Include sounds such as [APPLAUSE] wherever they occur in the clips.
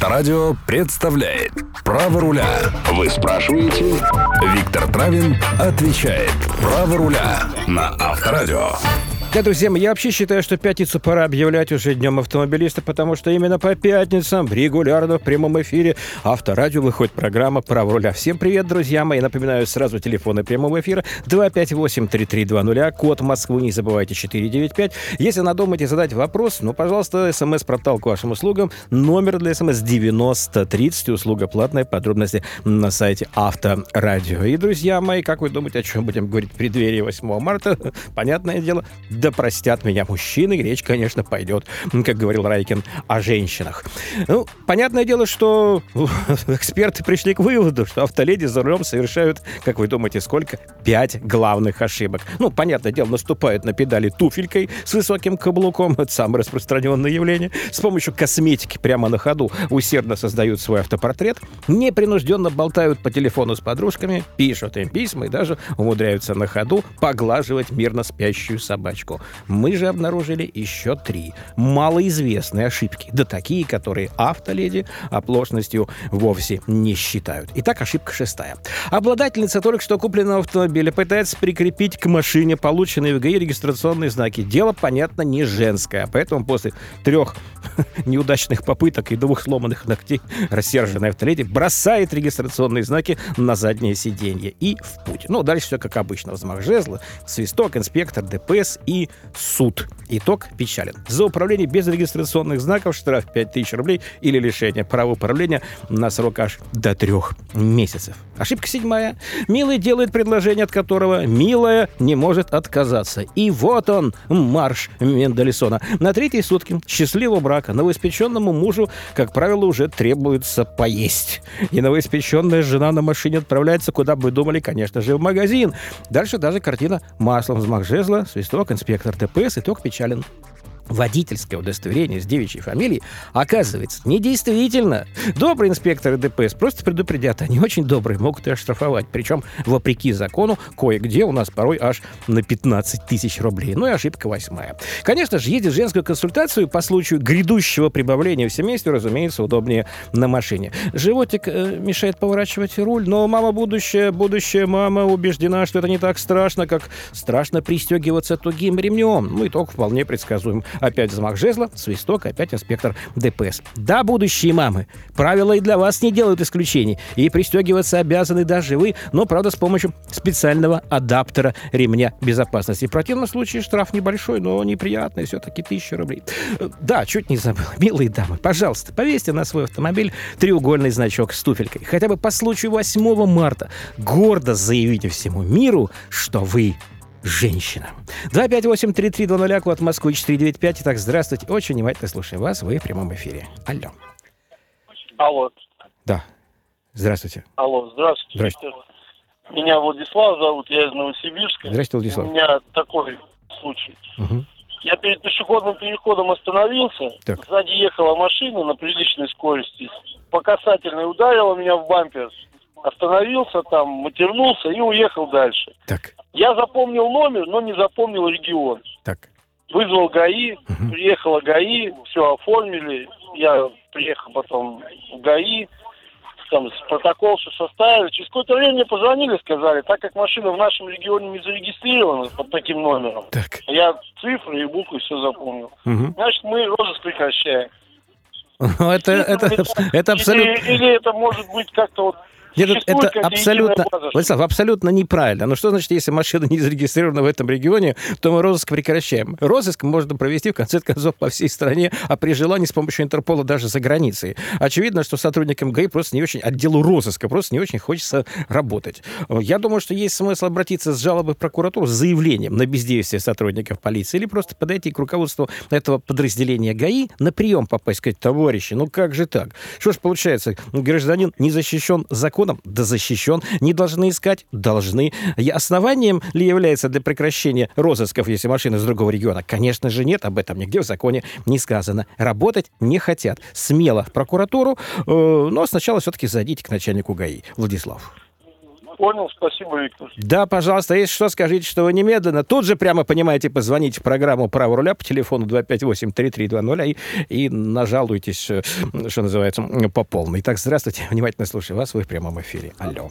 Авторадио представляет Право руля. Вы спрашиваете? Виктор Травин отвечает Право руля на Авторадио. Да, друзья мои, я вообще считаю, что пятницу пора объявлять уже днем автомобилиста, потому что именно по пятницам регулярно в прямом эфире Авторадио выходит программа «Право руля». Всем привет, друзья мои. Напоминаю сразу телефоны прямого эфира 258-3320, код Москвы, не забывайте, 495. Если надумаете задать вопрос, ну, пожалуйста, смс-портал к вашим услугам. Номер для смс 9030, услуга платная, подробности на сайте Авторадио. И, друзья мои, как вы думаете, о чем будем говорить в преддверии 8 марта? [LAUGHS] Понятное дело, да простят меня мужчины, речь, конечно, пойдет, как говорил Райкин, о женщинах. Ну, понятное дело, что [LAUGHS] эксперты пришли к выводу, что автоледи за рулем совершают, как вы думаете, сколько? Пять главных ошибок. Ну, понятное дело, наступают на педали туфелькой с высоким каблуком, это самое распространенное явление, с помощью косметики прямо на ходу усердно создают свой автопортрет, непринужденно болтают по телефону с подружками, пишут им письма и даже умудряются на ходу поглаживать мирно спящую собачку ошибку. Мы же обнаружили еще три малоизвестные ошибки. Да такие, которые автоледи оплошностью вовсе не считают. Итак, ошибка шестая. Обладательница только что купленного автомобиля пытается прикрепить к машине полученные в ГАИ регистрационные знаки. Дело, понятно, не женское. Поэтому после трех [LAUGHS] неудачных попыток и двух сломанных ногтей рассерженная автоледи бросает регистрационные знаки на заднее сиденье и в путь. Ну, дальше все как обычно. Взмах жезла, свисток, инспектор, ДПС и суд. Итог печален. За управление без регистрационных знаков штраф 5000 рублей или лишение права управления на срок аж до трех месяцев. Ошибка седьмая. Милый делает предложение, от которого милая не может отказаться. И вот он, марш Мендельсона. На третьи сутки счастливого брака новоиспеченному мужу, как правило, уже требуется поесть. И новоиспеченная жена на машине отправляется, куда бы думали, конечно же, в магазин. Дальше даже картина маслом взмах жезла, свисток, инспектор ДПС, итог печален водительское удостоверение с девичьей фамилией, оказывается, недействительно. Добрые инспекторы ДПС просто предупредят, они очень добрые, могут и оштрафовать. Причем, вопреки закону, кое-где у нас порой аж на 15 тысяч рублей. Ну и ошибка восьмая. Конечно же, ездить женскую консультацию по случаю грядущего прибавления в семействе, разумеется, удобнее на машине. Животик э, мешает поворачивать руль, но мама будущая, будущая мама убеждена, что это не так страшно, как страшно пристегиваться тугим ремнем. Ну, итог вполне предсказуем. Опять взмах жезла, свисток, опять инспектор ДПС. Да, будущие мамы, правила и для вас не делают исключений. И пристегиваться обязаны даже вы, но, правда, с помощью специального адаптера ремня безопасности. В противном случае штраф небольшой, но неприятный, все-таки тысяча рублей. Да, чуть не забыл. Милые дамы, пожалуйста, повесьте на свой автомобиль треугольный значок с туфелькой. Хотя бы по случаю 8 марта гордо заявите всему миру, что вы женщина. 258-3320, код Москвы 495. Итак, здравствуйте. Очень внимательно слушаю вас. Вы в прямом эфире. Алло. Алло. Да. Здравствуйте. Алло, здравствуйте. Здравствуйте. Меня Владислав зовут, я из Новосибирска. Здравствуйте, Владислав. У меня такой случай. Угу. Я перед пешеходным переходом остановился. Так. Сзади ехала машина на приличной скорости. По касательной ударила меня в бампер. Остановился там, матернулся и уехал дальше. Так, Я запомнил номер, но не запомнил регион. так. Вызвал ГАИ, Мгм. приехала ГАИ, все оформили. Я приехал потом в ГАИ, там протокол все составили. Через какое-то время мне позвонили, сказали, так как машина в нашем регионе не зарегистрирована под таким номером, Так. я цифры и буквы все запомнил. Мгм. Значит, мы розыск прекращаем. Ну, Это, это, это абсолютно... Или, или это может быть как-то вот Нет, это- существует это абсолютно, Владислав, абсолютно неправильно. Ну что значит, если машина не зарегистрирована в этом регионе, то мы розыск прекращаем? Розыск можно провести, в конце концов, по всей стране, а при желании с помощью Интерпола даже за границей. Очевидно, что сотрудникам ГАИ просто не очень, отделу розыска просто не очень хочется работать. Я думаю, что есть смысл обратиться с жалобой в прокуратуру с заявлением на бездействие сотрудников полиции или просто подойти к руководству этого подразделения ГАИ на прием попасть, сказать, товарищи, ну как же так? Что ж получается, гражданин не защищен законом? Да защищен. Не должны искать? Должны. И основанием ли является для прекращения розысков, если машина из другого региона? Конечно же нет, об этом нигде в законе не сказано. Работать не хотят. Смело в прокуратуру, э, но сначала все-таки зайдите к начальнику ГАИ. Владислав. Понял, спасибо, Виктор. Да, пожалуйста, если что, скажите, что вы немедленно, тут же прямо, понимаете, позвоните в программу «Право руля» по телефону 258-3320 и, и нажалуйтесь, э, что называется, по полной. Итак, здравствуйте, [LAUGHS] внимательно слушаю вас, вы в прямом эфире. Алло.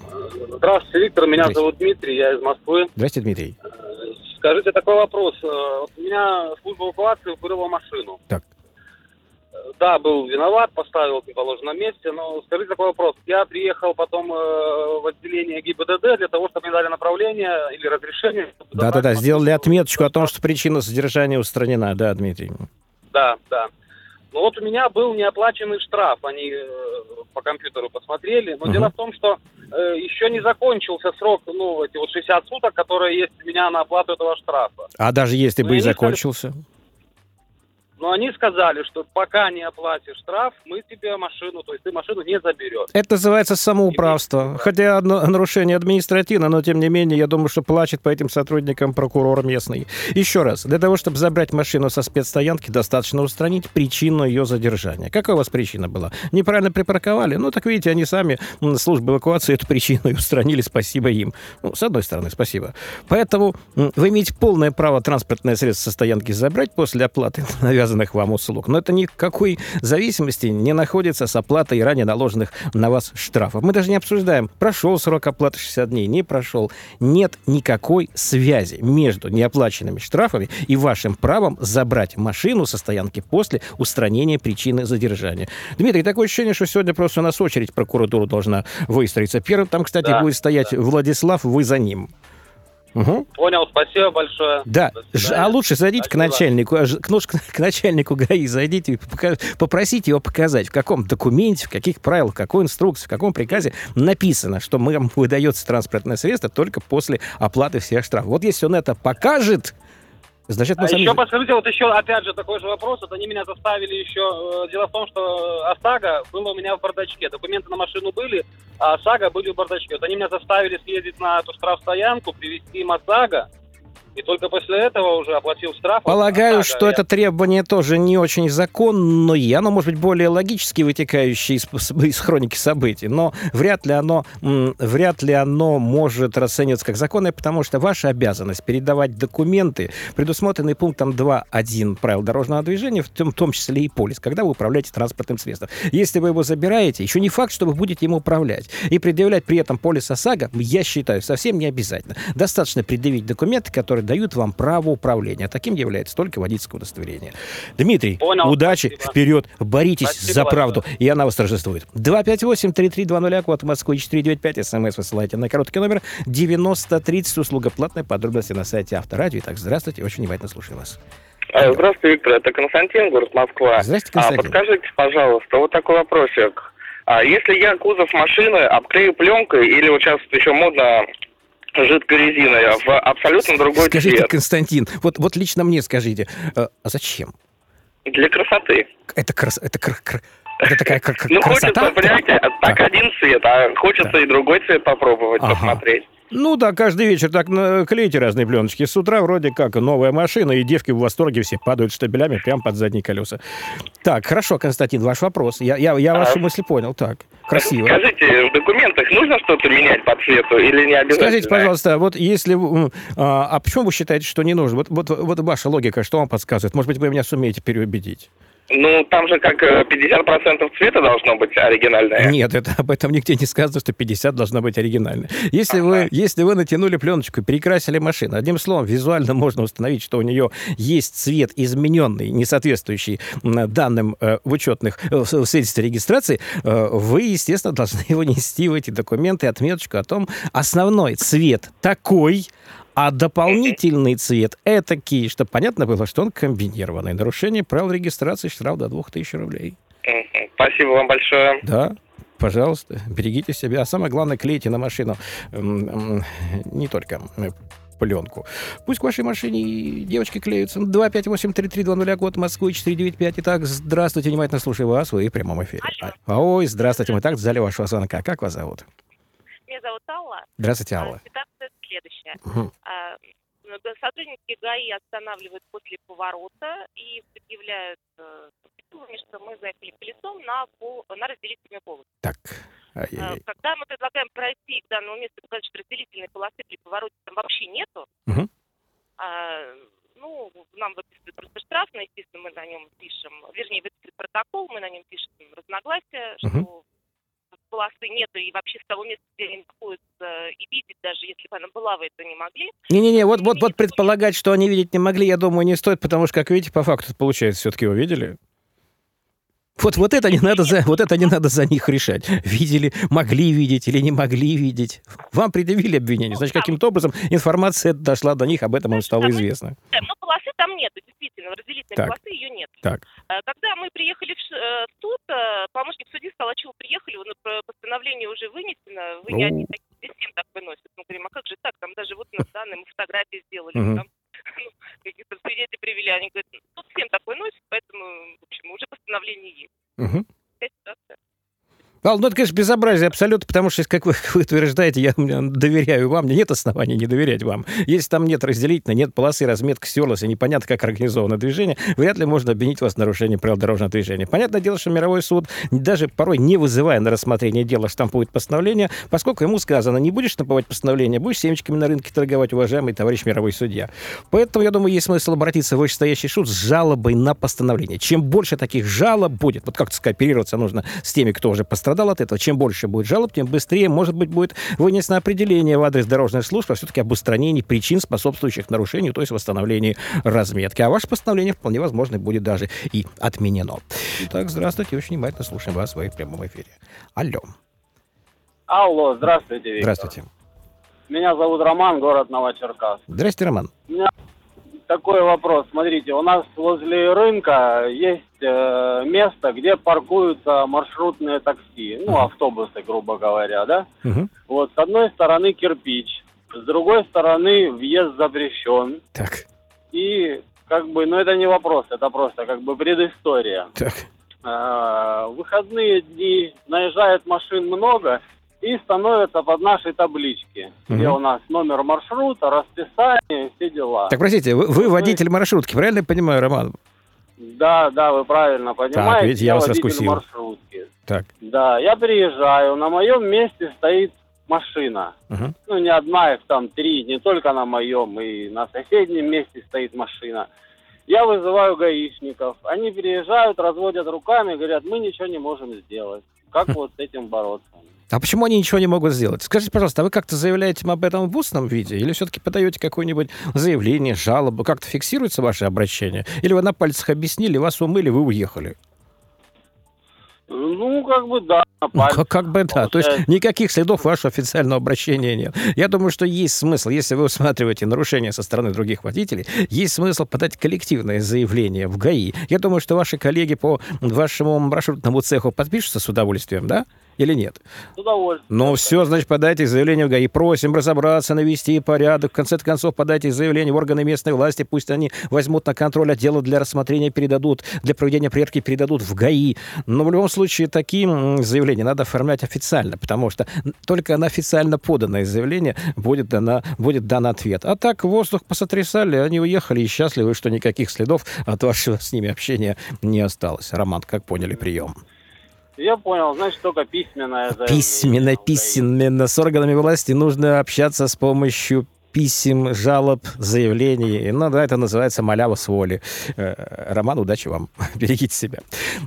Здравствуйте, Виктор, меня зовут Дмитрий, я из Москвы. Здравствуйте, Дмитрий. Скажите такой вопрос. Э, вот у меня служба эвакуации укрыла машину. Так. Да, был виноват, поставил в положенном месте, но скажите такой вопрос. Я приехал потом э, в отделение ГИБДД для того, чтобы мне дали направление или разрешение. Да-да-да, сделали отметочку о том, что причина содержания устранена, да, Дмитрий. Да, да. Ну вот у меня был неоплаченный штраф, они э, по компьютеру посмотрели, но Мгм. дело в том, что э, еще не закончился срок, ну, эти вот 60 суток, которые есть у меня на оплату этого штрафа. А даже если Ну, бы и я не закончился? Но они сказали, что пока не оплатишь штраф, мы тебе машину, то есть ты машину не заберешь. Это называется самоуправство. Хотя одно нарушение административное, но тем не менее, я думаю, что плачет по этим сотрудникам прокурор местный. Еще раз, для того, чтобы забрать машину со спецстоянки, достаточно устранить причину ее задержания. Какая у вас причина была? Неправильно припарковали? Ну, так видите, они сами, служба эвакуации, эту причину и устранили, спасибо им. Ну, с одной стороны, спасибо. Поэтому вы имеете полное право транспортное средство со стоянки забрать после оплаты [LAUGHS] навязанных вам услуг. Но это никакой зависимости не находится с оплатой ранее наложенных на вас штрафов. Мы даже не обсуждаем, прошел срок оплаты 60 дней, не прошел. Нет никакой связи между неоплаченными штрафами и вашим правом забрать машину со стоянки после устранения причины задержания. Дмитрий, такое ощущение, что сегодня просто у нас очередь прокуратуру должна выстроиться. Первым там, кстати, Да, будет стоять Владислав, вы за ним. Угу. Понял, спасибо большое. Да, а лучше зайдите к Спасибо. начальнику, а к, ну, ж [LAUGHS] к начальнику ГАИ зайдите и попросите его показать, в каком документе, в каких правилах, в какой инструкции, в каком приказе написано, что вам выдается транспортное средство только после оплаты всех штрафов. Вот если он это покажет, значит, мы А сами... еще подскажите, вот еще опять же такой же вопрос. Вот они меня заставили еще. э, Дело в том, что ОСАГО было у меня в бардачке. Документы на машину были, а ОСАГО были в бардачке. Вот они меня заставили съездить на эту штрафстоянку, привезти им ОСАГО. И только после этого уже оплатил штраф. Полагаю, что Я- это требование тоже не очень законное, оно может быть более логически вытекающее из, из хроники событий, но вряд ли оно, вряд ли оно может расцениваться как законное, потому что ваша обязанность передавать документы, предусмотренные пунктом 2.1 правил дорожного движения, в том, в том числе и полис, когда вы управляете транспортным средством. Если вы его забираете, еще не факт, что вы будете ему управлять. И предъявлять при этом полис ОСАГО, я считаю, совсем не обязательно. Достаточно предъявить документы, которые дают вам право управления. Таким является только водительское удостоверение. Дмитрий, Понял, удачи, спасибо. вперед, боритесь Спасибо за правду, и она вас торжествует. 258-3320, код Москвы 495, смс высылайте на короткий номер 9030, услуга платная, подробности на сайте Авторадио. Итак, здравствуйте, очень внимательно слушаю вас. Э, Здравствуйте, Виктор. Это Константин, город Москва. Здравствуйте, А, Константин. подскажите, пожалуйста, вот такой вопросик. А если я кузов машины обклею пленкой или вот сейчас еще модно жидкой резиной в абсолютно другой Скажите, цвет Константин, вот, вот лично мне скажите, э, а зачем? для красоты? Это, крас... это, кр- кр- это такая кр- Ну, красота? хочется, понимаете, так один цвет, а хочется Да. и другой цвет попробовать, Ага. посмотреть. Ну да, каждый вечер так клеите разные пленочки. С утра вроде как новая машина, и девки в восторге все падают штабелями прямо под задние колеса. Так, хорошо, Константин, ваш вопрос. Я, я, я А. вашу мысль понял. Так, красиво. Скажите, в документах нужно что-то менять по цвету или не обязательно? Скажите, пожалуйста, вот если... А, а почему вы считаете, что не нужно? Вот, вот, вот ваша логика, что вам подсказывает? Может быть, вы меня сумеете переубедить? Ну, там же как э, 50% цвета должно быть оригинальное. Нет, это, об этом нигде не сказано, что 50 должно быть оригинально. Если, вы, если вы натянули пленочку и перекрасили машину, одним словом, визуально можно установить, что у нее есть цвет измененный, не соответствующий данным э, в учетных э, в свидетельстве регистрации, э, вы, естественно, должны [LAUGHS] его нести в эти документы отметочку о том, основной цвет такой, а дополнительный цвет это ки, чтобы понятно было, что он комбинированный. Нарушение правил регистрации, штраф до 2000 рублей. Спасибо вам большое. Да, пожалуйста, берегите себя. А самое главное, клейте на машину не только э, пленку. Пусть к вашей машине девочки клеются. 258-3320, код а Москвы, 495. Итак, здравствуйте, внимательно слушаю вас, вы в прямом эфире. Алло. А, ой, здравствуйте, мы так в вашего звонка. Как вас зовут? Меня зовут Алла. Здравствуйте, а, Алла. 15 следующее. Угу. Сотрудники ГАИ останавливают после поворота и предъявляют э, что мы заехали колесом на, пол, на разделительную полосу. Так. А, Ай-яй-яй. Когда мы предлагаем пройти к данному месту, сказать, что разделительной полосы при повороте там вообще нету, угу. а, ну, нам выписывают просто штраф, но, естественно, мы на нем пишем, вернее, выписывают протокол, мы на нем пишем разногласия, угу. что полосы нету, и вообще с того места, где они находятся, и видеть, даже если бы она была, вы это не могли. Не-не-не, вот, вот, вот предполагать, что они видеть не могли, я думаю, не стоит, потому что, как видите, по факту получается, все-таки его видели. Вот, вот, это не надо за, вот это не надо за них решать. Видели, могли видеть или не могли видеть. Вам предъявили обвинение. Значит, каким-то образом информация дошла до них, об этом им стало известно. Но полосы там нету, действительно, разделительной Так. полосы ее нет. Так. Э, Когда мы приехали в э, суд, э, помощник судьи сказал, а чего приехали, ну, постановление уже вынесено, вы не Ну. одни такие, здесь всем так выносят. Мы говорим, а как же так, там даже вот у нас данные, мы фотографии сделали, там [LAUGHS] ну, каких-то свидетелей привели, они говорят, ну, всем так выносят, поэтому, в общем, уже постановление есть. Такая ситуация. Павел, ну это, конечно, безобразие абсолютно, потому что, как вы, [LAUGHS] как вы утверждаете, я доверяю вам, мне нет оснований не доверять вам. Если там нет разделительной, нет полосы, разметка стерлась, и непонятно, как организовано движение, вряд ли можно обвинить вас в нарушении правил дорожного движения. Понятное дело, что мировой суд, даже порой не вызывая на рассмотрение дела, штампует постановление, поскольку ему сказано, не будешь штамповать постановление, будешь семечками на рынке торговать, уважаемый товарищ мировой судья. Поэтому, я думаю, есть смысл обратиться в вышестоящий суд с жалобой на постановление. Чем больше таких жалоб будет, вот как-то скооперироваться нужно с теми, кто уже пострадал от этого, чем больше будет жалоб, тем быстрее, может быть, будет вынесено определение в адрес дорожных служб, а все-таки об устранении причин, способствующих нарушению, то есть восстановлении разметки. А ваше постановление, вполне возможно, будет даже и отменено. Итак, здравствуйте, очень внимательно слушаем вас в своем прямом эфире. Алло, Алло, здравствуйте, Виктор. здравствуйте. Меня зовут Роман, город Новочеркасск. Здрасте, Роман. Такой вопрос. Смотрите, у нас возле рынка есть э, место, где паркуются маршрутные такси, ну, автобусы, грубо говоря, да? Мгм. Вот, с одной стороны кирпич, с другой стороны въезд запрещен. Так, И, как бы, ну, это не вопрос, это просто, как бы, предыстория. так. Э, выходные дни наезжает машин много и становятся под наши таблички, где Мгм. у нас номер маршрута, расписание, все дела. Так, простите, вы, вы водитель маршрутки, правильно я понимаю, Роман? Да, да, вы правильно понимаете. видите, я вас водитель раскусил. маршрутки. Так. Да, я приезжаю, на моем месте стоит машина. Мгм. Ну, не одна, их там три, не только на моем, и на соседнем месте стоит машина. Я вызываю гаишников. Они приезжают, разводят руками, говорят, мы ничего не можем сделать. Как [LAUGHS] вот с этим бороться? А почему они ничего не могут сделать? Скажите, пожалуйста, а вы как-то заявляете им об этом в устном виде? Или все-таки подаете какое-нибудь заявление, жалобу? Как-то фиксируется ваше обращение? Или вы на пальцах объяснили, вас умыли, вы уехали? Ну, как бы да, Ну, как, как бы да. То есть никаких следов вашего официального обращения нет. Я думаю, что есть смысл, если вы усматриваете нарушения со стороны других водителей, есть смысл подать коллективное заявление в ГАИ. Я думаю, что ваши коллеги по вашему маршрутному цеху подпишутся с удовольствием, да? Или нет? С удовольствием. Ну все, значит, подайте заявление в ГАИ. Просим разобраться, навести порядок. В конце концов, подайте заявление в органы местной власти. Пусть они возьмут на контроль отдела для рассмотрения, передадут, для проведения проверки передадут в ГАИ. Но в любом случае, такие заявления надо оформлять официально, потому что только на официально поданное заявление будет, дана, будет дан ответ. А так воздух посотрясали, они уехали и счастливы, что никаких следов от вашего с ними общения не осталось. Роман, как поняли прием? Я понял, значит, только письменное заявление. Письменно, письменно. С органами власти нужно общаться с помощью писем, жалоб, заявлений. Ну да, это называется малява с воли. Э, Роман, удачи вам. [LAUGHS] Берегите себя.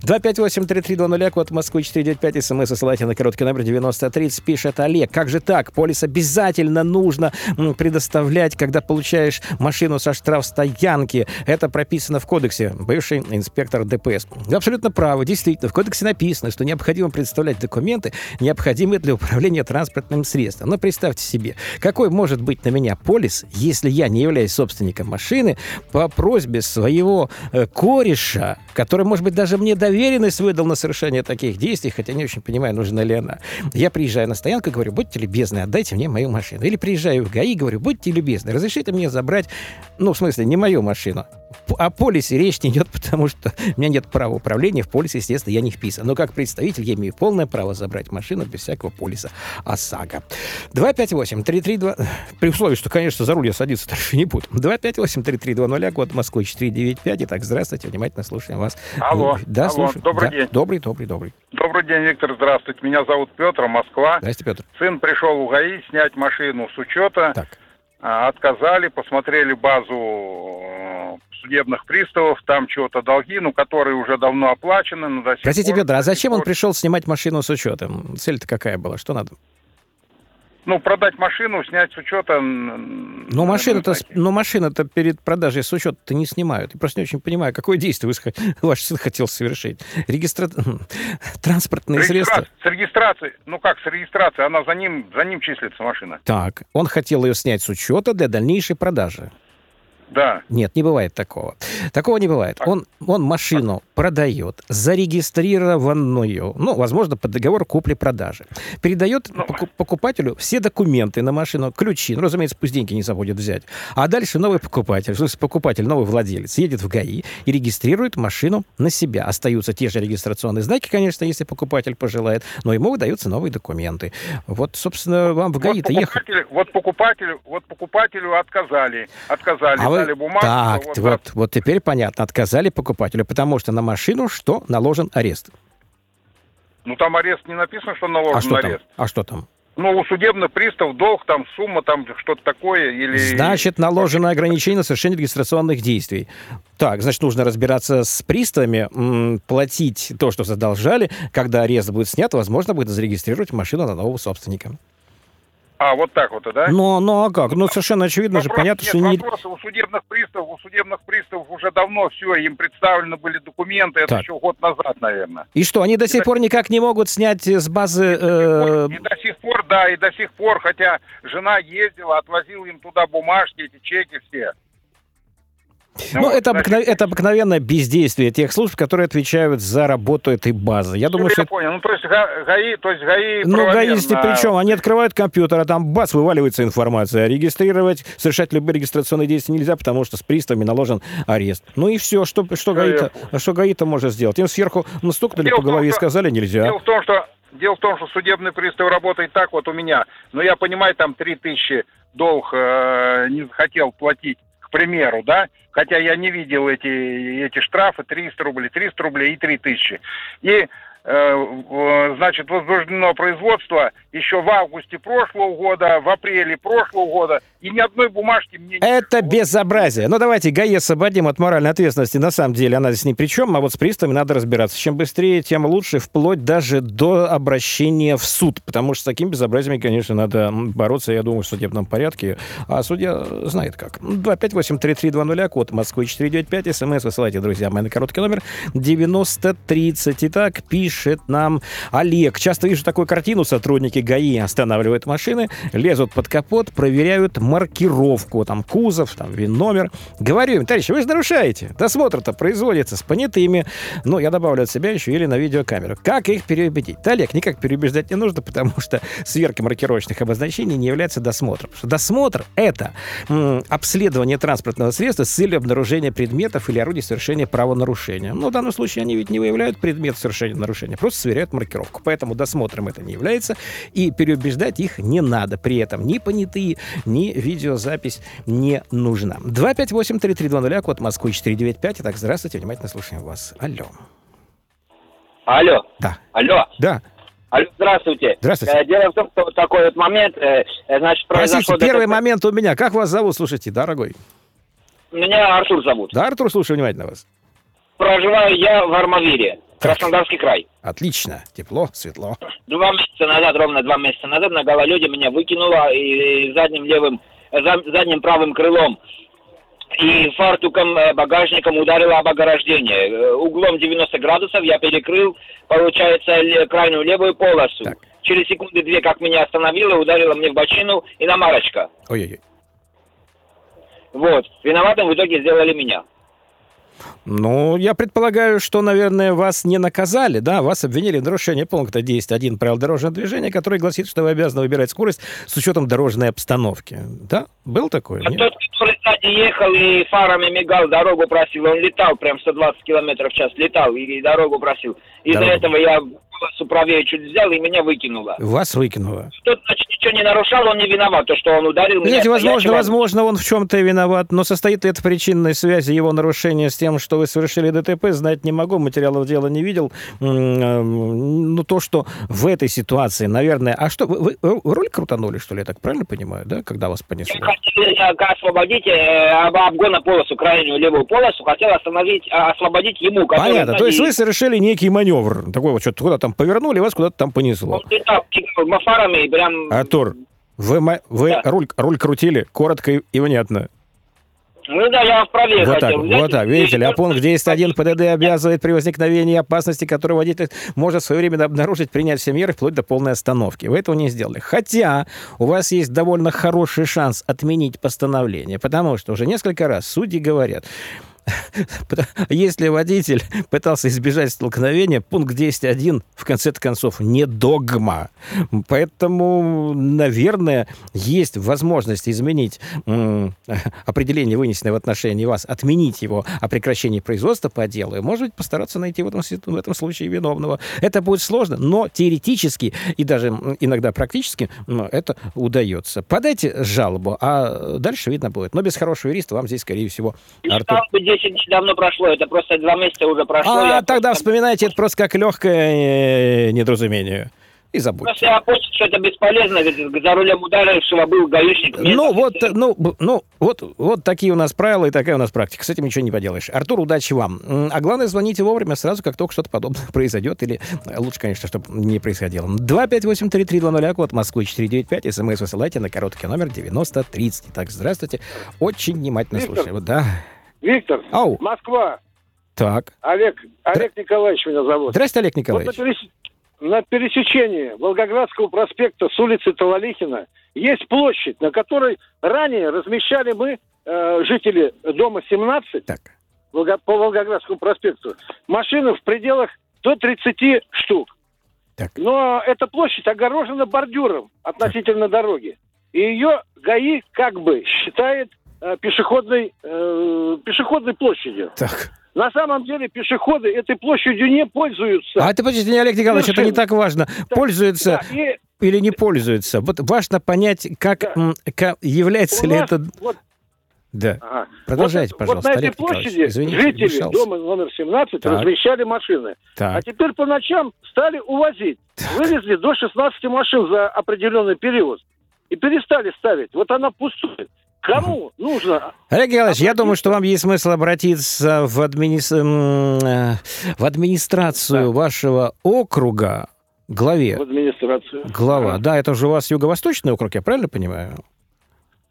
258-3320, код Москвы 495, смс ссылайте на короткий номер 9030, пишет Олег. Как же так? Полис обязательно нужно предоставлять, когда получаешь машину со штрафстоянки. Это прописано в кодексе. Бывший инспектор ДПС. Вы абсолютно правы. Действительно, в кодексе написано, что необходимо представлять документы, необходимые для управления транспортным средством. Но представьте себе, какой может быть на меня полис, если я не являюсь собственником машины, по просьбе своего э, кореша, который, может быть, даже мне доверенность выдал на совершение таких действий, хотя не очень понимаю, нужна ли она. Я приезжаю на стоянку и говорю, будьте любезны, отдайте мне мою машину. Или приезжаю в ГАИ и говорю, будьте любезны, разрешите мне забрать, ну, в смысле, не мою машину. О полисе речь не идет, [LAUGHS] потому что у меня нет права управления, в полисе, естественно, я не вписан. Но как представитель я имею полное право забрать машину без всякого полиса ОСАГО. 258-332... При условии, что, конечно, за руль я садиться дальше не буду. 258-3320, код Москвы 495. Итак, здравствуйте, внимательно слушаем вас. Алло, Да, алло, добрый Да, день. Добрый, добрый, добрый. Добрый день, Виктор, здравствуйте. Меня зовут Петр, Москва. Здрасте, Петр. Сын пришел в ГАИ снять машину с учета. Так. А, Отказали, посмотрели базу э, судебных приставов, там чего-то долги, ну, которые уже давно оплачены. Но до Простите, пор- Петр, а зачем он пришел снимать машину с учетом? Цель-то какая была? Что надо? Ну, продать машину, снять с учета. Ну, машина-то, ну, машина-то перед продажей с учета-то не снимают. Я просто не очень понимаю, какое действие вы, [LAUGHS] ваш сын хотел совершить. Регистра... Транспортные средства. Регистра- С регистрацией, ну как, с регистрацией, она за ним, за ним числится машина. Так, он хотел ее снять с учета для дальнейшей продажи. Да. Нет, не бывает такого. Такого не бывает. Он, он машину продает, зарегистрированную, ну, возможно, по договору купли-продажи. Передает Ну. поку- покупателю все документы на машину, ключи. Ну, разумеется, пусть деньги не забудет взять. А дальше новый покупатель, в смысле, покупатель, новый владелец, едет в ГАИ и регистрирует машину на себя. Остаются те же регистрационные знаки, конечно, если покупатель пожелает, но ему выдаются новые документы. Вот, собственно, вам в Вот ГАИ-то ехать. покупателю, вот покупателю, вот покупателю отказали, отказали, А вы- дали бумагу. Так, что вот, за- вот, теперь понятно. Отказали покупателю, потому что на машину что? Наложен арест. Ну там арест не написано, что наложен А что там? арест. А что там? Ну, у судебных пристав долг, там сумма, там что-то такое, или... Значит, наложено ограничение на совершение регистрационных действий. Так, значит, нужно разбираться с приставами, платить то, что задолжали. Когда арест будет снят, возможно, будет зарегистрировать машину на нового собственника. А, вот так вот, да? Но, ну а как? Ну, совершенно очевидно же, Вопрос- понятно, нет, что не... вопрос у судебных приставов, у судебных приставов уже давно все, им представлены были документы, это Так. еще год назад, наверное. И что, они до сих пор никак не могут снять с базы... э, И до сих пор, да, и до сих пор, хотя жена ездила, отвозила им туда бумажки, эти чеки все. Ну, вот, это, обыкновен- это обыкновенное бездействие тех служб, которые отвечают за работу этой базы. Я думаю, я что... понял. Ну, то есть Га- ГАИ, то есть ГАИ Ну, гаисты правомерно- при чем? Они открывают компьютер, а там бац, вываливается информация. Регистрировать, совершать любые регистрационные действия нельзя, потому что с приставами наложен арест. Ну и все, что, что, Ну, ГАИ-то, что ГАИ-то может сделать? Им сверху ну, стукнули Дело по в том, голове и сказали нельзя. Дело в том, что дело в том, что судебный пристав работает так вот у меня. Но я понимаю, там 3000 долг э, не захотел платить, примеру, да? Хотя я не видел эти, эти штрафы 300 рублей, 300 рублей и 3000. И значит, возбуждено производство еще в августе прошлого года, в апреле прошлого года, и ни одной бумажки мне не Это пришло. безобразие. Ну, давайте ГАИ освободим от моральной ответственности. На самом деле она здесь ни при чем, а вот с приставами надо разбираться. Чем быстрее, тем лучше, вплоть даже до обращения в суд. Потому что с такими безобразиями, конечно, надо бороться, я думаю, в судебном порядке. А судья знает как. 258-3320, код Москвы 495, смс высылайте, друзья мои, на короткий номер 9030. Итак, пишет нам Олег. Часто вижу такую картину. Сотрудники ГАИ останавливают машины, лезут под капот, проверяют маркировку, там кузов, там ВИН-номер. Говорю им, товарищи, вы же нарушаете. Досмотр-то производится с понятыми. Ну, я добавлю от себя еще или на видеокамеру. Как их переубедить? Да, Олег, никак переубеждать не нужно, потому что сверка маркировочных обозначений не является досмотром. Досмотр — это м, обследование транспортного средства с целью обнаружения предметов или орудий совершения правонарушения. Но в данном случае они ведь не выявляют предмет совершения нарушения, просто сверяют маркировку. Поэтому досмотром это не является, и переубеждать их не надо. При этом ни понятые, ни видеозапись не нужна. 258-3320, код Москвы 495. Итак, здравствуйте, внимательно слушаем вас. Алло. Алло, Да, алло, да. алло, здравствуйте. Здравствуйте. Э, Дело в том, что вот такой вот момент, э, э, значит, Простите, произошел... первый ДТП. момент у меня. Как вас зовут, слушайте, дорогой? Меня Артур зовут. Да, Артур, слушаю внимательно вас. Проживаю я в Армавире. Краснодарский край. Отлично. Тепло, светло. Два месяца назад, ровно два месяца назад, на гололеде меня выкинуло и задним левым, за- задним правым крылом и фартуком э, багажником ударило об ограждение. Э, Углом 90 градусов я перекрыл, получается, крайнюю левую полосу. Так. Через секунды две, как меня остановило, ударило мне в бочину и на марочка. Ой-ой-ой. Вот. Виноватым в итоге сделали меня. Ну, я предполагаю, что, наверное, вас не наказали, да? Вас обвинили в нарушении пункта 10.1 правил дорожного движения, который гласит, что вы обязаны выбирать скорость с учетом дорожной обстановки. Да? Был такой? А нет? тот, который сзади ехал и фарами мигал, дорогу просил, он летал прям 120 километров в час, летал и, дорогу просил. Из-за этого я полосу правее чуть взял и меня выкинуло. Вас выкинуло. Тот, значит, ничего не нарушал, он не виноват, то, что он ударил меня. Знаете, возможно, стоячего. возможно, он в чем-то виноват, но состоит ли это в причинной связи его нарушения с тем, что вы совершили ДТП, знать не могу, материалов дела не видел. М, э, то, что в этой ситуации, наверное... А что, вы, руль крутанули, что ли, я так правильно понимаю, да, когда вас понесло? Я хотел освободить э, обгона полосу, крайнюю левую полосу, хотел остановить, а, освободить ему. Понятно, то есть вы совершили некий маневр, такой вот, что-то куда там повернули, вас куда-то там понесло. Он летал фарами прям... Артур, вы, вы да. руль, руль крутили коротко и, внятно. Ну да, я вас правее вот так, взять. Вот так, видите ли, а пункт 10.1 ПДД обязывает при возникновении опасности, которую водитель может своевременно обнаружить, принять все меры вплоть до полной остановки. Вы этого не сделали. Хотя у вас есть довольно хороший шанс отменить постановление, потому что уже несколько раз судьи говорят, [LAUGHS] Если водитель пытался избежать столкновения, пункт 10.1 в конце концов не догма. Поэтому, наверное, есть возможность изменить [LAUGHS] определение, вынесенное в отношении вас, отменить его о прекращении производства по делу, и, может быть, постараться найти в этом, в этом случае виновного. Это будет сложно, но теоретически и даже иногда практически это удается. Подайте жалобу, а дальше видно будет. Но без хорошего юриста вам здесь, скорее всего, Артур... 10 дней давно прошло, это просто два месяца уже прошло. А, тогда просто... вспоминайте это просто как легкое э, недоразумение. И забудьте. Просто я понял, что это бесполезно, ведь за рулем ударившего был гаишник. Ну вот, ну, ну, вот, вот такие у нас правила и такая у нас практика. С этим ничего не поделаешь. Артур, удачи вам. А главное, звоните вовремя, сразу, как только что-то подобное [LAUGHS] произойдет. Или лучше, конечно, чтобы не происходило. 258-3320, код Москвы 495. СМС высылайте на короткий номер 9030. Так, здравствуйте. Очень внимательно слушаю. Да. Виктор, Ау. Москва. Так. Олег, Олег Николаевич меня зовут. Здрасте, Олег Вот на, Николаевич. перес- на пересечении Волгоградского проспекта с улицы Талалихина есть площадь, на которой ранее размещали мы, э, жители дома 17, Так. Волго- по Волгоградскому проспекту, машины в пределах до 30 штук. Так. Но эта площадь огорожена бордюром относительно дороги. И ее ГАИ как бы считает э, пешеходной, э, пешеходной площадью. Так. На самом деле пешеходы этой площадью не пользуются. А это, подождите, Олег Николаевич, это не Совершенно. так важно. Пользуются Да, и или не пользуются. Вот важно понять, как, Да. м, ка- является у ли нас это... вот, Да. ага. Продолжайте, Вот- пожалуйста, Вот на этой площади Извините, жители вмешался. дома номер 17 Так. размещали машины. Так. А теперь по ночам стали увозить. Вывезли до 16 машин за определенный период. И перестали ставить. Вот она пустует. Кому нужно? Олег Николаевич, я думаю, что вам есть смысл обратиться в, админи- э, в администрацию Да. вашего округа, главе. В администрацию. Глава. Да, это же у вас юго-восточный округ, я правильно понимаю?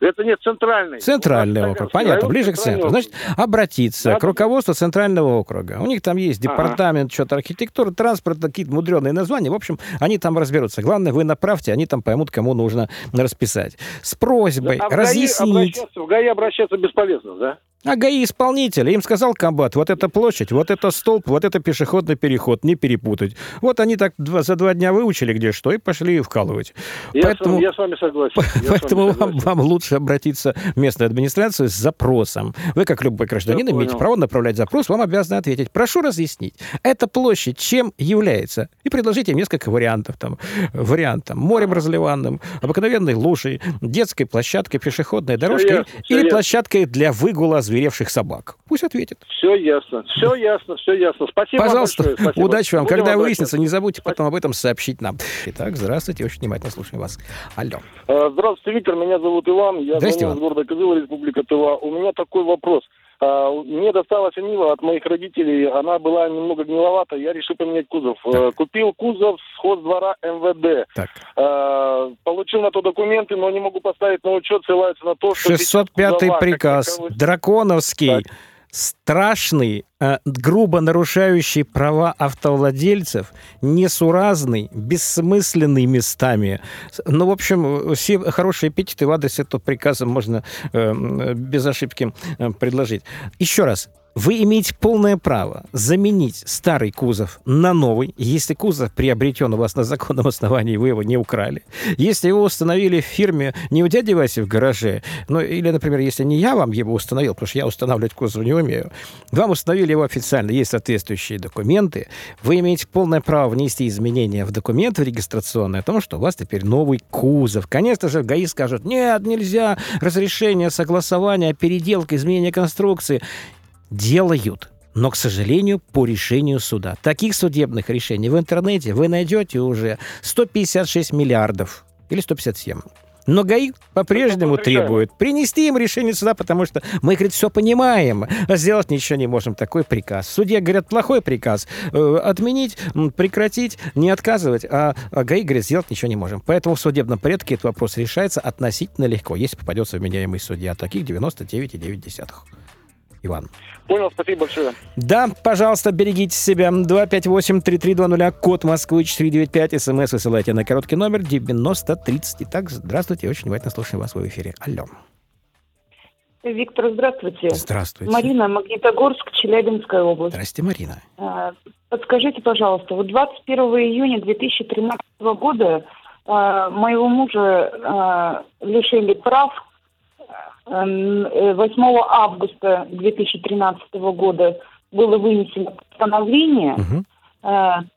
Это нет центральный. Центральный округ. Таганский Понятно, район, ближе к центру. Значит, округ. обратиться Да, к да. руководству Центрального округа. У них там есть Ага. департамент, что-то архитектура, транспорт, какие-то мудреные названия. В общем, они там разберутся. Главное, вы направьте, они там поймут, кому нужно расписать. С просьбой А в ГАИ разъяснить. обращаться- В ГАИ обращаться бесполезно, да? А ГАИ исполнитель, им сказал комбат, вот эта площадь, вот это столб, вот это пешеходный переход, не перепутать. Вот они так два- за два дня выучили где что и пошли вкалывать. Я, Поэтому- с, вами, я с вами согласен. Я с вами Поэтому вам, согласен. вам лучше обратиться в местную администрацию с запросом. Вы, как любой гражданин, Я имеете понял. право направлять запрос, вам обязаны ответить. Прошу разъяснить, эта площадь чем является? И предложите им несколько вариантов. Там, вариант там, морем разливанным, обыкновенной лужей, детской площадкой, пешеходной дорожкой ясно, всё или ясно. площадкой для выгула озверевших собак. Пусть ответит. Все ясно, все ясно, все ясно. Спасибо Пожалуйста, большое. спасибо. удачи вам. Будем Когда обращаться. выяснится, не забудьте потом об этом сообщить нам. Итак, здравствуйте, очень внимательно слушаем вас. Алло. Э, Здравствуйте, Виктор, меня зовут Иван, я Здрасте, звоню из города Кызыла, Республика Тыва. У меня такой вопрос. А, Мне досталась Нива от моих родителей, она была немного гниловата, я решил поменять кузов. Э, Купил кузов с хоздвора МВД. Так. Э, Получил на то документы, но не могу поставить на учет, ссылается на то, что... 605 кузова приказ, драконовский, Так. Страшный, э, грубо нарушающий права автовладельцев, несуразный, бессмысленный местами. Ну, в общем, все хорошие эпитеты в адрес этого приказа можно э, м, без ошибки э, предложить. Еще раз, вы имеете полное право заменить старый кузов на новый, если кузов приобретен у вас на законном основании, вы его не украли. Если его установили в фирме не у дяди Васи в гараже, ну или, например, если не я вам его установил, потому что я устанавливать кузов не умею, вам установили его официально, есть соответствующие документы, вы имеете полное право внести изменения в документы регистрационные о том, что у вас теперь новый кузов. Конечно же, ГАИ скажут, нет, нельзя, разрешение, согласование, переделка, изменение конструкции делают. но, к сожалению, по решению суда. Таких судебных решений в интернете вы найдете уже 156 миллиардов или 157. Но ГАИ по-прежнему требует принести им решение суда, потому что мы, говорит, все понимаем, а сделать ничего не можем. Такой приказ. Судья, говорят, плохой приказ. Э, отменить, прекратить, не отказывать. А, а ГАИ, говорит, сделать ничего не можем. Поэтому в судебном порядке этот вопрос решается относительно легко, если попадется вменяемый судья. Таких 99,9. Иван. Понял, спасибо большое. Да, пожалуйста, берегите себя. 258-3320, код Москвы 495, смс высылайте на короткий номер 9030. Итак, здравствуйте, очень внимательно слушаем вас в эфире. Алло. Виктор, здравствуйте. Здравствуйте. Марина, Магнитогорск, Челябинская область. Здрасте, Марина. А, подскажите, пожалуйста, вот 21 июня 2013 года а, моего мужа а, лишили прав 8 эм, августа 2013 года было вынесено постановление. Угу.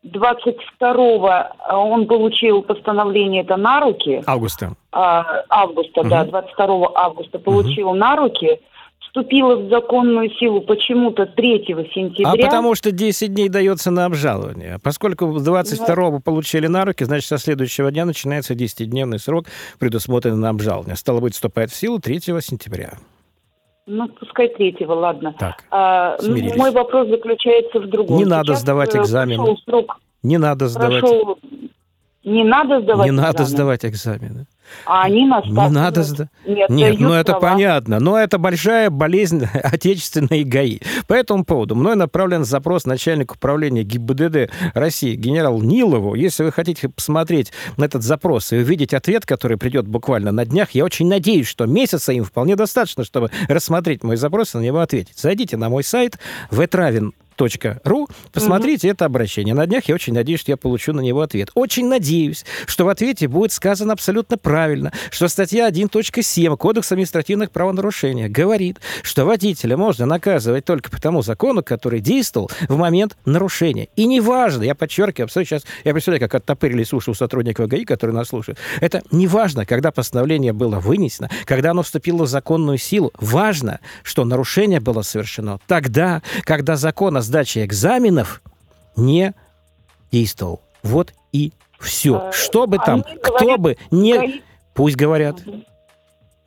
22 он получил постановление это на руки. Августа. Августа, угу. да, 22 августа получил угу. на руки вступила в законную силу почему-то 3 сентября. А потому что 10 дней дается на обжалование. Поскольку 22-го получили на руки, значит, со следующего дня начинается 10-дневный срок, предусмотренный на обжалование. Стало быть, вступает в силу 3 сентября. Ну, пускай третьего, ладно. Так, а, мой вопрос заключается в другом. Не надо Сейчас сдавать экзамен. Срок. Не надо сдавать. Прошел... Не надо сдавать Не экзамен. надо сдавать экзамены. А они нас Не надо. Нет, Нет ну это права. понятно. Но это большая болезнь [LAUGHS] отечественной ГАИ. По этому поводу мной направлен запрос начальнику управления ГИБДД России генерал Нилову. Если вы хотите посмотреть на этот запрос и увидеть ответ, который придет буквально на днях, я очень надеюсь, что месяца им вполне достаточно, чтобы рассмотреть мой запрос и на него ответить. Зайдите на мой сайт втравин ру. Посмотрите угу. это обращение. На днях я очень надеюсь, что я получу на него ответ. Очень надеюсь, что в ответе будет сказано абсолютно правильно, что статья 1.7 Кодекса административных правонарушений говорит, что водителя можно наказывать только по тому закону, который действовал в момент нарушения. И неважно, я подчеркиваю, сейчас я представляю, как оттопырили уши у сотрудников ГАИ, которые нас слушают. Это неважно, когда постановление было вынесено, когда оно вступило в законную силу. Важно, что нарушение было совершено тогда, когда закон о сдаче экзаменов не действовал. Вот и все. А, Что бы там, кто бы не... Пусть говорят.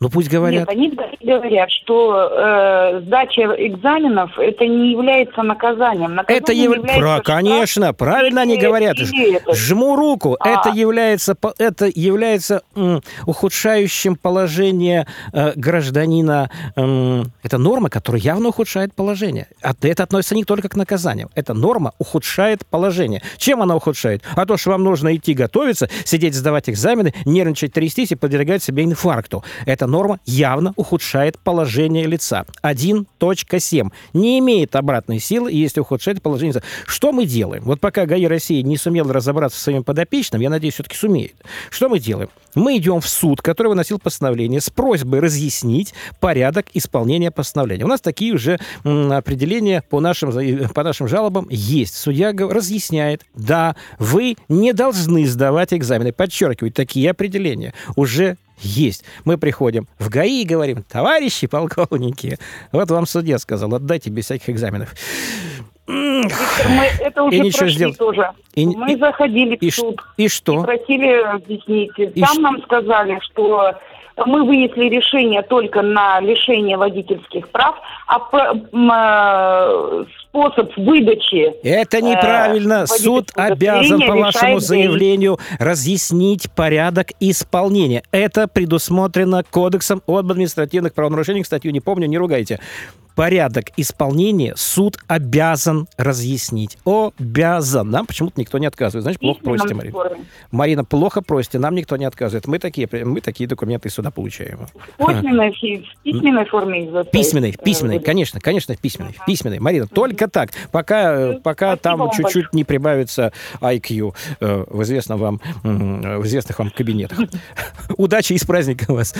Ну пусть говорят. Нет, они говорят, что э, сдача экзаменов это не является наказанием. наказанием это яв... является Про, конечно, правильно они говорят. Жму руку. А. Это является, это является м, ухудшающим положение э, гражданина. Э, это норма, которая явно ухудшает положение. А это относится не только к наказаниям. Эта норма ухудшает положение. Чем она ухудшает? А то, что вам нужно идти готовиться, сидеть, сдавать экзамены, нервничать, трястись и подвергать себе инфаркту. Это эта норма явно ухудшает положение лица. 1.7. Не имеет обратной силы, если ухудшает положение лица. Что мы делаем? Вот пока ГАИ России не сумел разобраться с своим подопечным, я надеюсь, все-таки сумеет. Что мы делаем? Мы идем в суд, который выносил постановление, с просьбой разъяснить порядок исполнения постановления. У нас такие уже определения по нашим, по нашим жалобам есть. Судья разъясняет, да, вы не должны сдавать экзамены. Подчеркиваю, такие определения уже есть. Мы приходим в ГАИ и говорим, товарищи полковники, вот вам судья сказал, отдайте без всяких экзаменов. Виктор, мы это уже и ничего сделать. тоже. И, мы и, заходили и, в суд. И что? И просили объяснить. И Там ш... нам сказали, что мы вынесли решение только на лишение водительских прав, а э, способ выдачи... Это неправильно. Э, Суд обязан по вашему заявлению разъяснить порядок исполнения. Это предусмотрено Кодексом об административных правонарушениях. Статью не помню, не ругайте порядок исполнения суд обязан разъяснить. Обязан. Нам почему-то никто не отказывает. Значит, плохо просите, Марина. Марина, плохо просите, нам никто не отказывает. Мы такие, мы такие документы из суда получаем. В письменной, в письменной форме? Письменной, письменной, конечно, конечно, в письменной. В письменной. Марина, только так. Пока, пока там чуть-чуть не прибавится IQ э, в, известном вам, в известных вам кабинетах. [LAUGHS] Удачи и с праздником вас.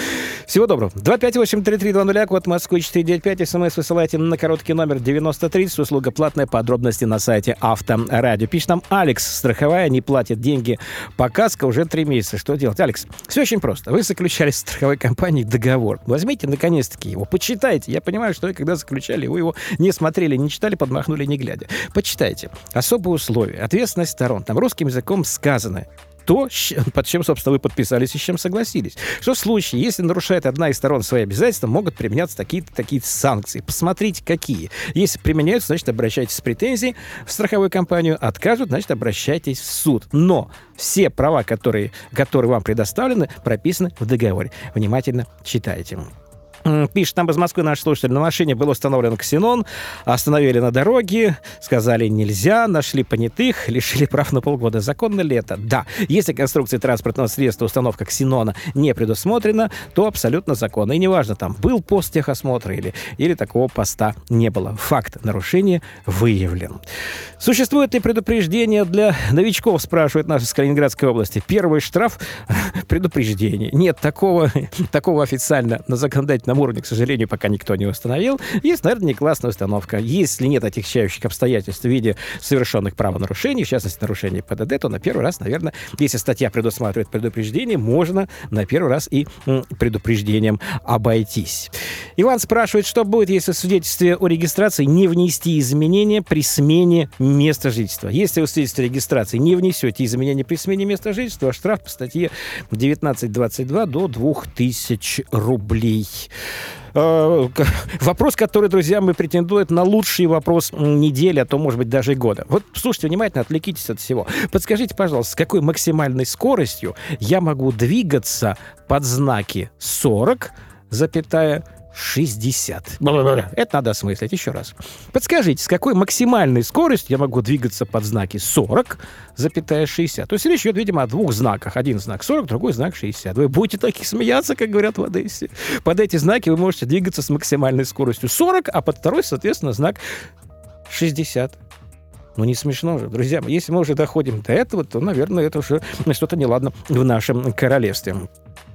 Всего доброго. 258-3320, код Москвы 495, смс высылайте на короткий номер 9030. Услуга платная. Подробности на сайте Авторадио. Пишет нам Алекс. Страховая не платит деньги по уже три месяца. Что делать? Алекс, все очень просто. Вы заключали с страховой компанией договор. Возьмите, наконец-таки, его. Почитайте. Я понимаю, что вы, когда заключали, вы его не смотрели, не читали, подмахнули, не глядя. Почитайте. Особые условия. Ответственность сторон. Там русским языком сказано то, под чем, собственно, вы подписались и с чем согласились. Что в случае, если нарушает одна из сторон свои обязательства, могут применяться такие-то такие санкции. Посмотрите, какие. Если применяются, значит, обращайтесь с претензией в страховую компанию. Откажут, значит, обращайтесь в суд. Но все права, которые, которые вам предоставлены, прописаны в договоре. Внимательно читайте. Пишет нам из Москвы наш слушатель. На машине был установлен ксенон, остановили на дороге, сказали нельзя, нашли понятых, [LAUGHS] лишили прав на полгода. Законно ли это? Да. Если конструкции транспортного средства установка ксенона не предусмотрена, то абсолютно законно. И неважно, там был пост техосмотра или, или такого поста не было. Факт нарушения выявлен. Существует ли предупреждение для новичков, спрашивает нас из Калининградской области. Первый штраф — [LAUGHS] предупреждение. Нет, такого, [LAUGHS] такого официально на законодательном этом уровне, к сожалению, пока никто не установил. Есть, наверное, не классная установка. Если нет отягчающих обстоятельств в виде совершенных правонарушений, в частности, нарушений ПДД, то на первый раз, наверное, если статья предусматривает предупреждение, можно на первый раз и предупреждением обойтись. Иван спрашивает, что будет, если в свидетельстве о регистрации не внести изменения при смене места жительства. Если в свидетельстве о регистрации не внесете изменения при смене места жительства, штраф по статье 1922 до 2000 рублей. Э, вопрос, который, друзья, мы претендует на лучший вопрос недели, а то, может быть, даже года. Вот слушайте внимательно, отвлекитесь от всего. Подскажите, пожалуйста, с какой максимальной скоростью я могу двигаться под знаки 40, запятая 60. Это надо осмыслить еще раз. Подскажите, с какой максимальной скоростью я могу двигаться под знаки 40, запятая 60? То есть речь идет, видимо, о двух знаках. Один знак 40, другой знак 60. Вы будете таких смеяться, как говорят в Одессе. Под эти знаки вы можете двигаться с максимальной скоростью 40, а под второй, соответственно, знак 60. Ну, не смешно же, друзья. Если мы уже доходим до этого, то, наверное, это уже что-то неладно в нашем королевстве.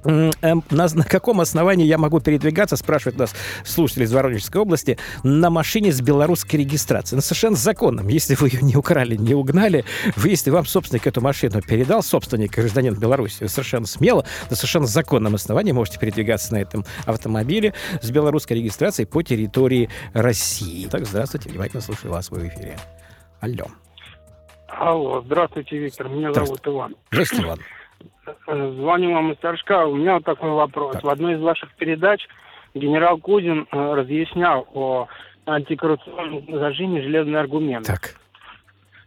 Эм, на, на каком основании я могу передвигаться, спрашивает нас слушатель из Воронежской области, на машине с белорусской регистрацией. Ну, совершенно законным. Если вы ее не украли, не угнали, вы, если вам собственник эту машину передал, собственник, гражданин Беларуси, совершенно смело, на совершенно законном основании можете передвигаться на этом автомобиле с белорусской регистрацией по территории России. Так, здравствуйте, внимательно слушаю вас в эфире. Алло. Алло, здравствуйте, Виктор. Меня зовут Иван. Здравствуйте, Иван. Звоню вам из Торжка. У меня вот такой вопрос. Так. В одной из ваших передач генерал Кузин э, разъяснял о антикоррупционном зажиме железный аргумент. Так.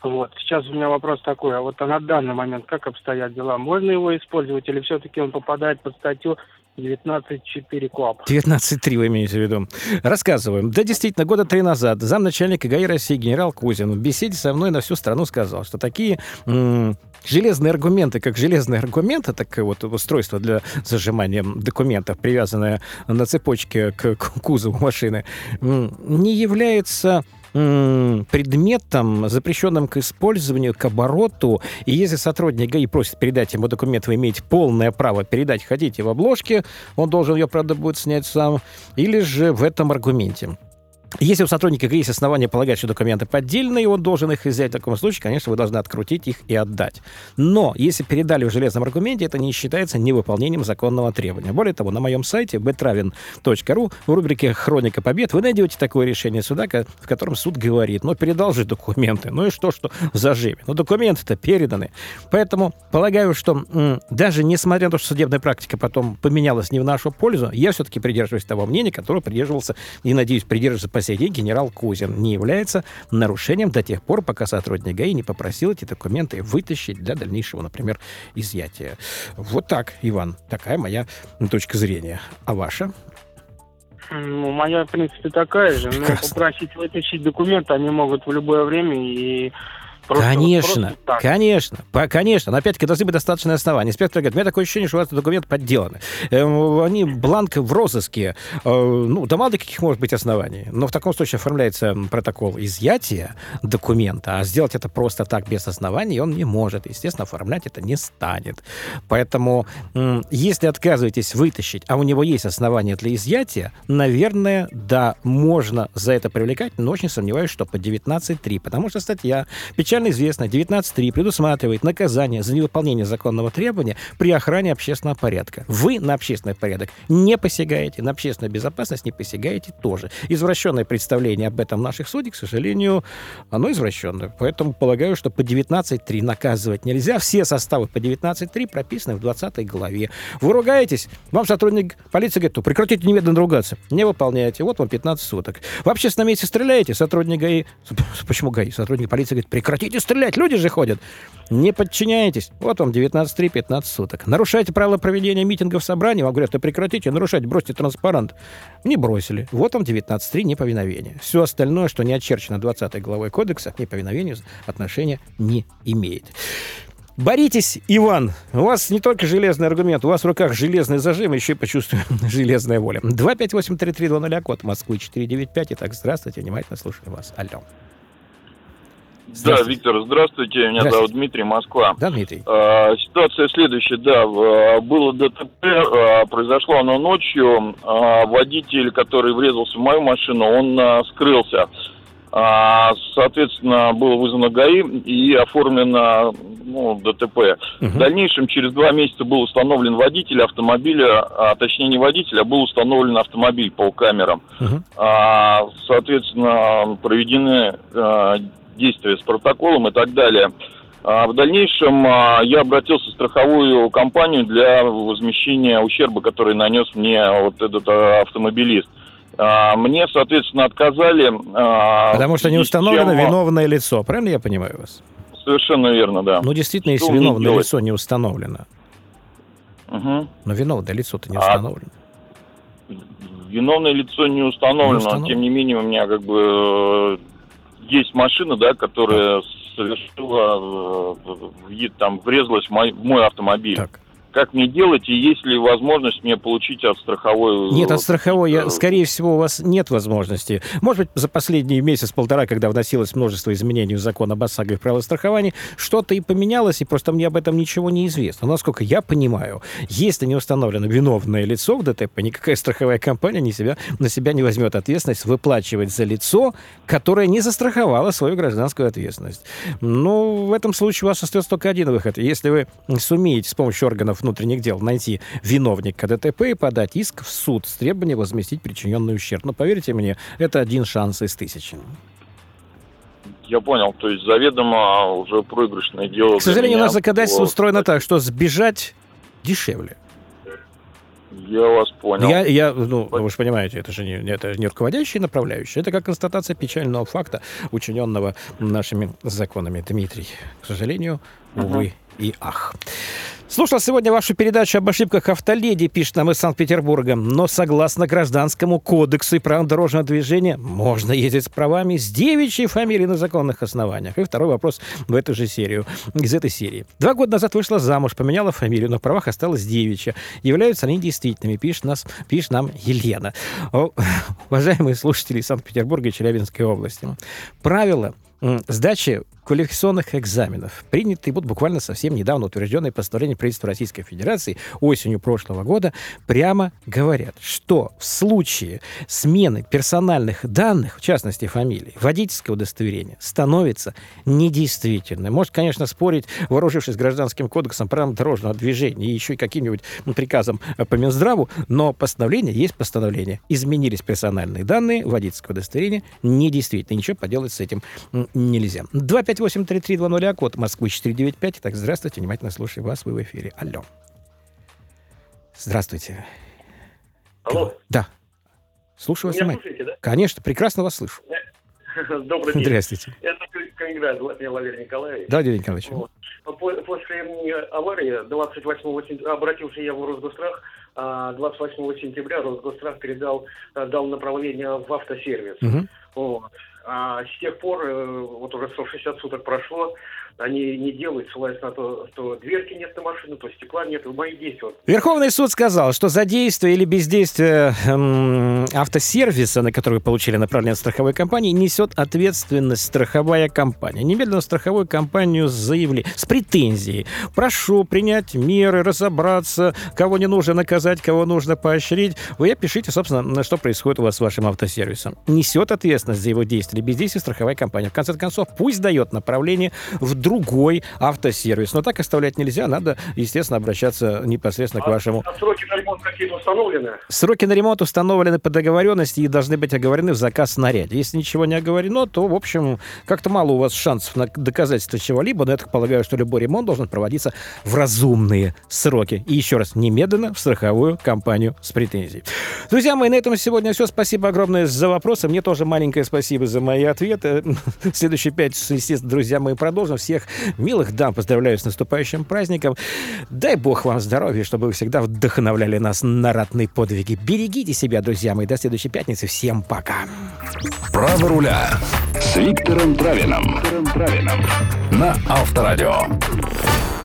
Вот. Сейчас у меня вопрос такой. А вот на данный момент как обстоят дела? Можно его использовать или все-таки он попадает под статью 19.4 КОАП. 19.3 вы имеете в виду. Рассказываем. Да, действительно, года три назад замначальника ГАИ России генерал Кузин в беседе со мной на всю страну сказал, что такие м- железные аргументы, как железные аргументы, такое вот устройство для зажимания документов, привязанное на цепочке к, к кузову машины, м- не является предметом, запрещенным к использованию, к обороту. И если сотрудник ГАИ просит передать ему документ, вы имеете полное право передать, хотите в обложке, он должен ее, правда, будет снять сам, или же в этом аргументе. Если у сотрудника есть основания полагать, что документы поддельные, он должен их взять. В таком случае, конечно, вы должны открутить их и отдать. Но если передали в железном аргументе, это не считается невыполнением законного требования. Более того, на моем сайте betravin.ru в рубрике «Хроника побед» вы найдете такое решение суда, в котором суд говорит, ну, передал же документы, ну и что, что в зажиме? Ну, документы-то переданы. Поэтому полагаю, что м, даже несмотря на то, что судебная практика потом поменялась не в нашу пользу, я все-таки придерживаюсь того мнения, которого придерживался и, надеюсь, придерживается день генерал Кузин не является нарушением до тех пор, пока сотрудник ГАИ не попросил эти документы вытащить для дальнейшего, например, изъятия. Вот так, Иван, такая моя точка зрения. А ваша? Ну, моя, в принципе, такая же. Но попросить вытащить документы они могут в любое время и Просто, конечно, просто конечно, по, конечно. Но опять-таки должны быть достаточные основания. Инспектор говорит, у меня такое ощущение, что у вас документы подделаны. Эм, они бланк в розыске. Э, ну, да мало ли каких может быть оснований. Но в таком случае оформляется протокол изъятия документа, а сделать это просто так без оснований он не может. Естественно, оформлять это не станет. Поэтому, если отказываетесь вытащить, а у него есть основания для изъятия, наверное, да, можно за это привлекать, но очень сомневаюсь, что по 19.3, потому что статья печально известная 19.3 предусматривает наказание за невыполнение законного требования при охране общественного порядка. Вы на общественный порядок не посягаете, на общественную безопасность не посягаете тоже. Извращенное представление об этом наших судей, к сожалению, оно извращенное. Поэтому полагаю, что по 19.3 наказывать нельзя. Все составы по 19.3 прописаны в 20 главе. Вы ругаетесь, вам сотрудник полиции говорит, прекратите немедленно ругаться. Не выполняете. Вот вам 15 суток. В общественном месте стреляете, сотрудник ГАИ... Почему ГАИ? Сотрудник полиции говорит, прекратите стрелять, люди же ходят. Не подчиняетесь. Вот вам 19-3-15 суток. Нарушаете правила проведения митингов, собраний. Вам говорят, да прекратите нарушать, бросьте транспарант. Не бросили. Вот вам 19-3 неповиновение. Все остальное, что не очерчено 20 главой кодекса, неповиновению отношения не имеет. Боритесь, Иван. У вас не только железный аргумент, у вас в руках железный зажим, еще и почувствуем [LAUGHS] железная воля. 258-3320, код Москвы 495. Итак, здравствуйте, внимательно слушаю вас. Алло. Да, Виктор, здравствуйте. Меня здравствуйте. зовут Дмитрий, Москва. Да, Дмитрий. А, ситуация следующая, да. Было ДТП, а, произошло оно ночью. А, водитель, который врезался в мою машину, он а, скрылся. А, соответственно, было вызвано ГАИ и оформлено ну, ДТП. Угу. В дальнейшем, через два месяца был установлен водитель автомобиля, а точнее не водитель, а был установлен автомобиль по камерам. Угу. А, соответственно, проведены а, действия с протоколом и так далее. А в дальнейшем а, я обратился в страховую компанию для возмещения ущерба, который нанес мне вот этот а, автомобилист. Мне, соответственно, отказали. Потому что не установлено чем... виновное лицо, правильно я понимаю вас? Совершенно верно, да. Ну, действительно, если виновное лицо не установлено. Угу. Но виновное лицо-то не установлено. Виновное лицо не установлено, не установлено, тем не менее у меня как бы есть машина, да, которая совершила, э, там врезалась в мой, в мой автомобиль. Так как мне делать, и есть ли возможность мне получить от страховой... Нет, от страховой, я, скорее всего, у вас нет возможности. Может быть, за последний месяц-полтора, когда вносилось множество изменений в закон об ОСАГО и правилах страхования, что-то и поменялось, и просто мне об этом ничего не известно. Но, насколько я понимаю, если не установлено виновное лицо в ДТП, никакая страховая компания не себя, на себя не возьмет ответственность выплачивать за лицо, которое не застраховало свою гражданскую ответственность. Ну, в этом случае у вас остается только один выход. Если вы сумеете с помощью органов внутренних дел найти виновника ДТП и подать иск в суд с требованием возместить причиненный ущерб. Но поверьте мне, это один шанс из тысячи. Я понял, то есть заведомо уже проигрышное дело. К сожалению, у нас законодательство по... устроено так, что сбежать дешевле. Я вас понял. Я, я, ну, вы же понимаете, это же не, это не руководящий направляющий, это как констатация печального факта, учиненного нашими законами. Дмитрий, к сожалению, увы uh-huh. И ах. Слушал сегодня вашу передачу об ошибках автоледи, пишет нам из Санкт-Петербурга. Но согласно Гражданскому кодексу и правилам дорожного движения можно ездить с правами с девичьей фамилией на законных основаниях. И второй вопрос в эту же серию, из этой серии. Два года назад вышла замуж, поменяла фамилию, но в правах осталась девичья. Являются они действительными, пишет, нас, пишет нам Елена. О, [LAUGHS] уважаемые слушатели Санкт-Петербурга и Челябинской области. Правила сдачи квалификационных экзаменов, принятый вот буквально совсем недавно утвержденное постановление правительства Российской Федерации осенью прошлого года, прямо говорят, что в случае смены персональных данных, в частности фамилии, водительское удостоверение становится недействительным. Может, конечно, спорить, вооружившись гражданским кодексом правил дорожного движения и еще и каким-нибудь приказом по Минздраву, но постановление есть постановление. Изменились персональные данные, водительское удостоверение недействительно. Ничего поделать с этим нельзя. 2 558-3320, а код Москвы 495. Так, здравствуйте, внимательно слушаю вас, вы в эфире. Алло. Здравствуйте. Алло. Да. Слушаю вас. Меня слушаете, да? Конечно, прекрасно вас слышу. [LAUGHS] Добрый день. Здравствуйте. Это Калининград, Валерий Николаевич. Да, Валерий Николаевич. Вот. После аварии 28 сентября обратился я в Росгострах, 28 сентября Росгострах передал, дал направление в автосервис. Угу. Вот. А с тех пор, э, вот уже 160 суток прошло, они не делают, ссылаясь на то, что дверки нет на машину, то стекла нет, мои действия. Верховный суд сказал, что за действие или бездействие эм, автосервиса, на который вы получили направление страховой компании, несет ответственность страховая компания. Немедленно страховую компанию заявили с претензией. Прошу принять меры, разобраться, кого не нужно наказать, кого нужно поощрить. Вы опишите, собственно, что происходит у вас с вашим автосервисом. Несет ответственность за его действия или бездействие страховая компания. В конце концов, пусть дает направление в другой автосервис. Но так оставлять нельзя, надо, естественно, обращаться непосредственно а, к вашему... А сроки на ремонт какие-то установлены? Сроки на ремонт установлены по договоренности и должны быть оговорены в заказ снаряде. Если ничего не оговорено, то, в общем, как-то мало у вас шансов на доказательство чего-либо, но я так полагаю, что любой ремонт должен проводиться в разумные сроки. И еще раз, немедленно в страховую компанию с претензией. Друзья мои, на этом сегодня все. Спасибо огромное за вопросы. Мне тоже маленькое спасибо за мои ответы. [LAUGHS] Следующие пять, естественно, друзья мои, продолжим. Все всех милых дам поздравляю с наступающим праздником. Дай бог вам здоровья, чтобы вы всегда вдохновляли нас на ратные подвиги. Берегите себя, друзья мои. До следующей пятницы. Всем пока. Право руля с Виктором Травином. На Авторадио.